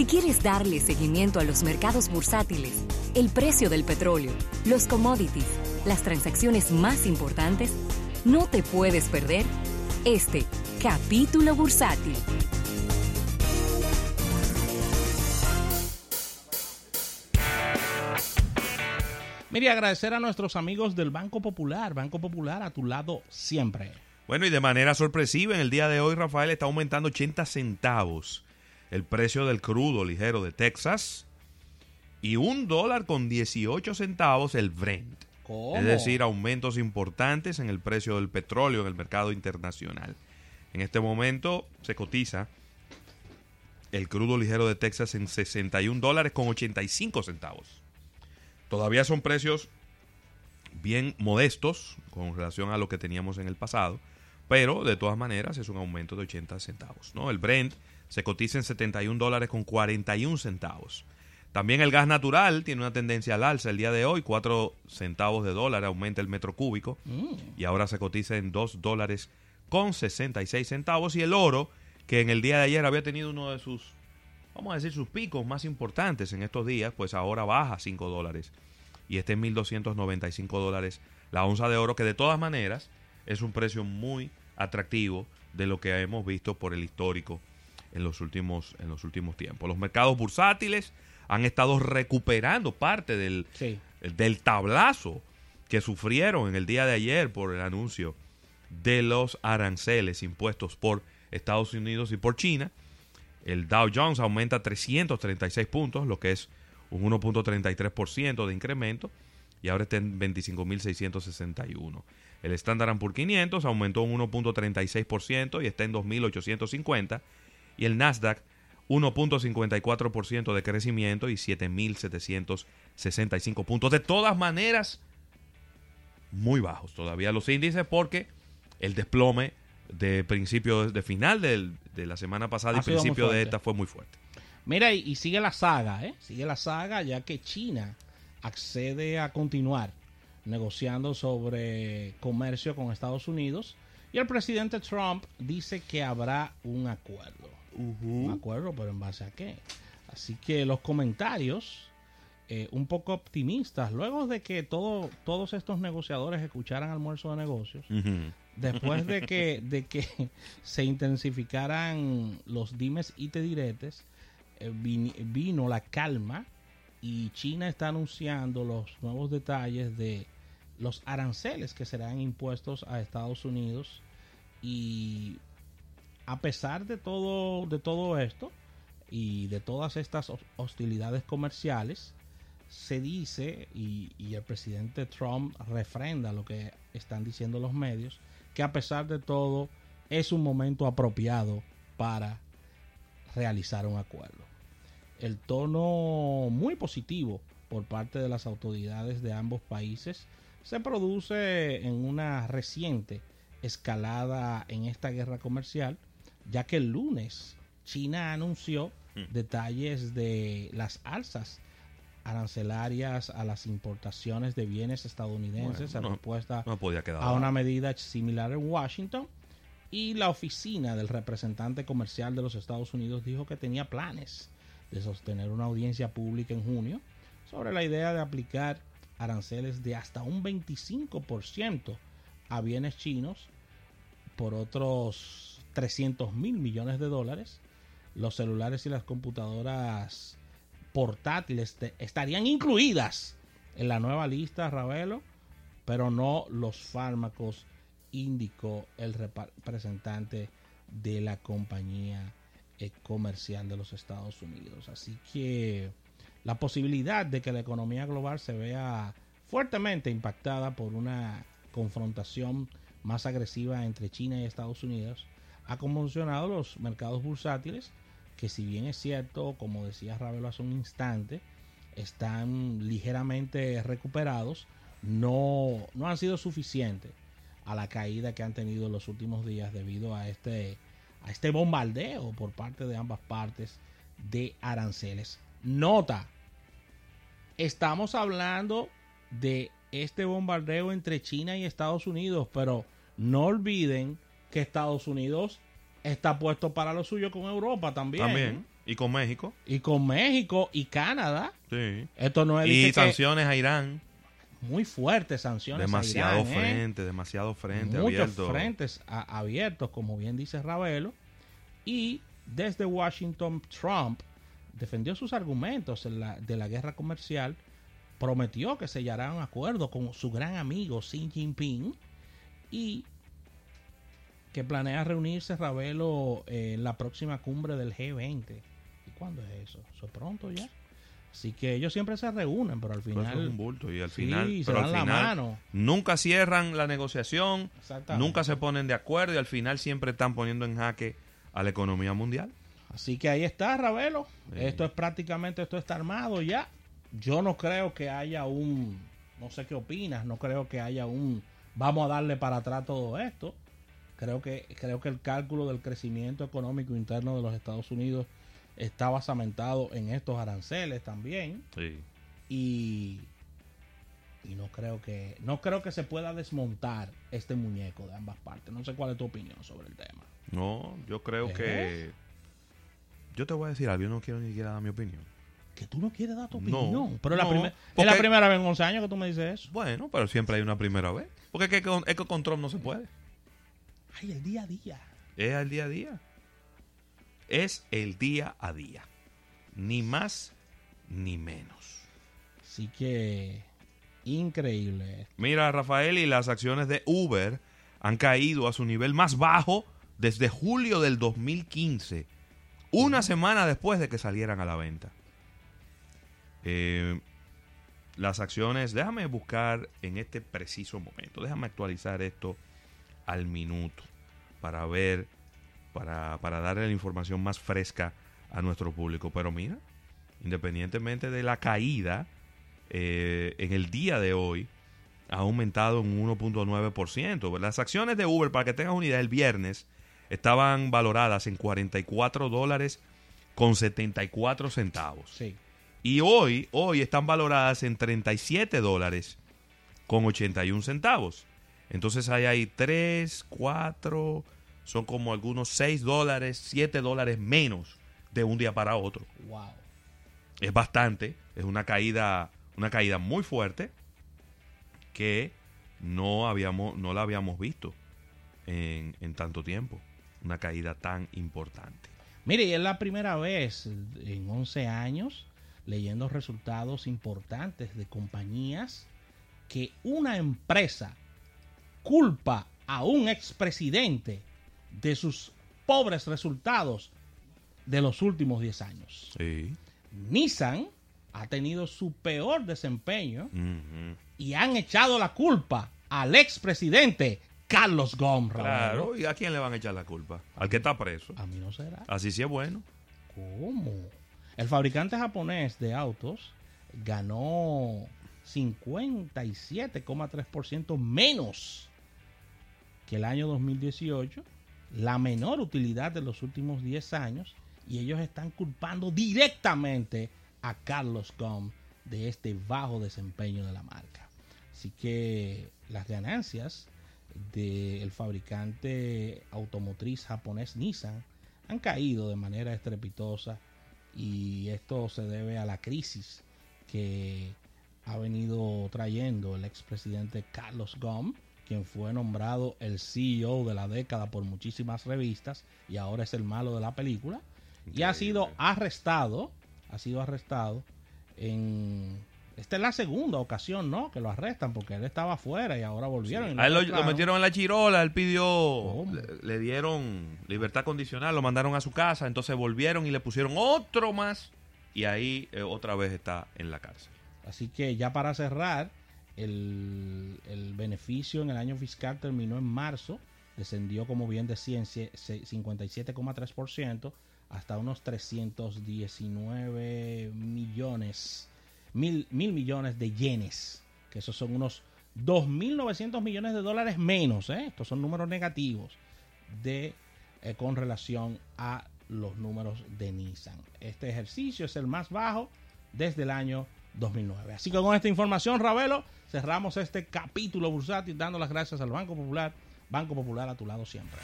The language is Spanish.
Si quieres darle seguimiento a los mercados bursátiles, el precio del petróleo, los commodities, las transacciones más importantes, no te puedes perder este capítulo bursátil. Mire, agradecer a nuestros amigos del Banco Popular. Banco Popular a tu lado siempre. Bueno, y de manera sorpresiva, en el día de hoy, Rafael está aumentando 80 centavos el precio del crudo ligero de Texas y un dólar con 18 centavos el Brent. ¿Cómo? Es decir, aumentos importantes en el precio del petróleo en el mercado internacional. En este momento se cotiza el crudo ligero de Texas en 61 dólares con 85 centavos. Todavía son precios bien modestos con relación a lo que teníamos en el pasado, pero de todas maneras es un aumento de 80 centavos. ¿no? El Brent se cotiza en 71 dólares con 41 centavos. También el gas natural tiene una tendencia al alza. El día de hoy, 4 centavos de dólar aumenta el metro cúbico y ahora se cotiza en 2 dólares con 66 centavos. Y el oro, que en el día de ayer había tenido uno de sus, vamos a decir, sus picos más importantes en estos días, pues ahora baja 5 dólares. Y está en 1.295 dólares la onza de oro, que de todas maneras es un precio muy atractivo de lo que hemos visto por el histórico en los últimos, en los últimos tiempos. Los mercados bursátiles han estado recuperando parte del, Sí. del tablazo que sufrieron en el día de ayer por el anuncio de los aranceles impuestos por Estados Unidos y por China. El Dow Jones aumenta 336 puntos, lo que es un 1.33% de incremento, y ahora está en 25.661. El Standard Poor's 500 aumentó un 1.36% y está en 2.850. Y el Nasdaq 1.54% de crecimiento y 7.765 puntos. De todas maneras, muy bajos todavía los índices porque el desplome de principio, de final del- de la semana pasada Ha y principio de esta fue muy fuerte. Mira, y, y sigue la saga, ¿eh? Sigue la saga ya que China accede a continuar negociando sobre comercio con Estados Unidos y el presidente Trump dice que habrá un acuerdo. Un acuerdo, pero en base a qué? Así que los comentarios eh, un poco optimistas, luego de que todo, todos estos negociadores escucharan almuerzo de negocios, después de que, de que se intensificaran los dimes y te diretes, eh, vin- vino la calma y China está anunciando los nuevos detalles de los aranceles que serán impuestos a Estados Unidos. Y a pesar de todo de todo esto y de todas estas hos- hostilidades comerciales se dice y, y el presidente Trump refrenda lo que están diciendo los medios que a pesar de todo es un momento apropiado para realizar un acuerdo. El tono muy positivo por parte de las autoridades de ambos países se produce en una reciente escalada en esta guerra comercial, ya que el lunes China anunció detalles de las alzas arancelarias a las importaciones de bienes estadounidenses Bueno, en respuesta No podía quedar. a una medida similar en Washington y la oficina del representante comercial de los Estados Unidos dijo que tenía planes de sostener una audiencia pública en junio sobre la idea de aplicar aranceles de hasta un 25% a bienes chinos por otros 300 mil millones de dólares. Los celulares y las computadoras portátiles estarían incluidas en la nueva lista, Ravelo, pero no los fármacos, indicó el representante de la compañía eh, comercial de los Estados Unidos. Así que la posibilidad de que la economía global se vea fuertemente impactada por una confrontación más agresiva entre China y Estados Unidos ha conmocionado los mercados bursátiles que si bien es cierto, como decía Ravelo hace un instante, están ligeramente recuperados, no, no han sido suficientes a la caída que han tenido en los últimos días debido a este, a este bombardeo por parte de ambas partes de aranceles. Nota, estamos hablando de este bombardeo entre China y Estados Unidos, pero no olviden que Estados Unidos está puesto para lo suyo con Europa también. También. Y con México. Y con México y Canadá. Sí. Esto no es Y que- sanciones a Irán. muy fuertes sanciones. a Demasiado Irán, ¿eh? frente, demasiado frente, Muchos abierto. frentes a- abiertos, como bien dice Ravelo. Y desde Washington, Trump defendió sus argumentos en la- de la guerra comercial, prometió que sellará un acuerdo con su gran amigo Xi Jinping y que planea reunirse Ravelo eh, en la próxima cumbre del G20. ¿Y cuándo es eso? ¿Eso es pronto ya? Así que ellos siempre se reúnen, pero al Pero eso es final... un bulto y al Sí, final, se pero al dan la final mano. nunca cierran la negociación, nunca se ponen de acuerdo y al final siempre están poniendo en jaque a la economía mundial. Así que ahí está, Ravelo. Sí. Esto es prácticamente, esto está armado ya. Yo no creo que haya un, no sé qué opinas, no creo que haya un, vamos a darle para atrás todo esto. Creo que, creo que el cálculo del crecimiento económico interno de los Estados Unidos está basamentado en estos aranceles también. Sí. Y, y no creo que, no creo que se pueda desmontar este muñeco de ambas partes. No sé cuál es tu opinión sobre el tema. No, yo creo que... Yo te voy a decir algo, yo no quiero ni siquiera dar mi opinión. Que tú no quieres dar tu No, opinión. pero es la no, es porque- la primera vez en 11 años que tú me dices eso. Bueno, pero siempre hay una primera vez. Porque es que con, es que con Trump no se puede. Ay, el día a día. Es el día a día. Es el día a día. Ni más ni menos. Así que increíble. Mira, Rafael, y las acciones de Uber han caído a su nivel más bajo desde julio del 2015, una semana después de que salieran a la venta. Eh, las acciones, déjame buscar en este preciso momento, déjame actualizar esto al minuto para ver, para, para darle la información más fresca a nuestro público. Pero mira, independientemente de la caída, eh, en el día de hoy ha aumentado un 1.9%. Las acciones de Uber, para que tengas una idea, el viernes estaban valoradas en 44 dólares con 74 centavos. Sí. Y hoy, hoy están valoradas en 37 dólares con 81 centavos. Entonces hay ahí 3, 4, son como algunos 6 dólares, 7 dólares menos de un día para otro Wow. es bastante, es una caída, una caída muy fuerte que no habíamos, no la habíamos visto en, en tanto tiempo. Una caída tan importante. Mire, y es la primera vez en 11 años leyendo resultados importantes de compañías que una empresa culpa a un expresidente de sus pobres resultados de los últimos 10 años. Sí. Nissan ha tenido su peor desempeño y han echado la culpa al expresidente Carlos Gómez. Claro, ¿y a quién le van a echar la culpa? Al que está preso. A mí no será. Así sí es bueno. ¿Cómo? El fabricante japonés de autos ganó 57,3% menos que el año 2018, la menor utilidad de los últimos 10 años, y ellos están culpando directamente a Carlos Ghosn de este bajo desempeño de la marca. Así que las ganancias del fabricante automotriz japonés Nissan han caído de manera estrepitosa y esto se debe a la crisis que ha venido trayendo el expresidente Carlos Ghosn, quien fue nombrado el CEO de la década por muchísimas revistas y ahora es el malo de la película y ha sido arrestado, ha sido arrestado en esta es la segunda ocasión, ¿no? Que lo arrestan porque él estaba afuera y ahora volvieron. y A él lo, metieron en la chirola, él pidió, le, le dieron libertad condicional, lo mandaron a su casa, entonces volvieron y le pusieron otro más y ahí eh, otra vez está en la cárcel. Así que ya para cerrar, el, el beneficio en el año fiscal terminó en marzo, descendió como bien decía en cie- se- 57,3% hasta unos 319 millones, mil, mil millones de yenes, que esos son unos 2.900 millones de dólares menos, ¿eh? estos son números negativos de eh, con relación a los números de Nissan. Este ejercicio es el más bajo desde el año 2009. Así que con esta información, Ravelo, cerramos este capítulo bursátil dando las gracias al Banco Popular. Banco Popular a tu lado siempre.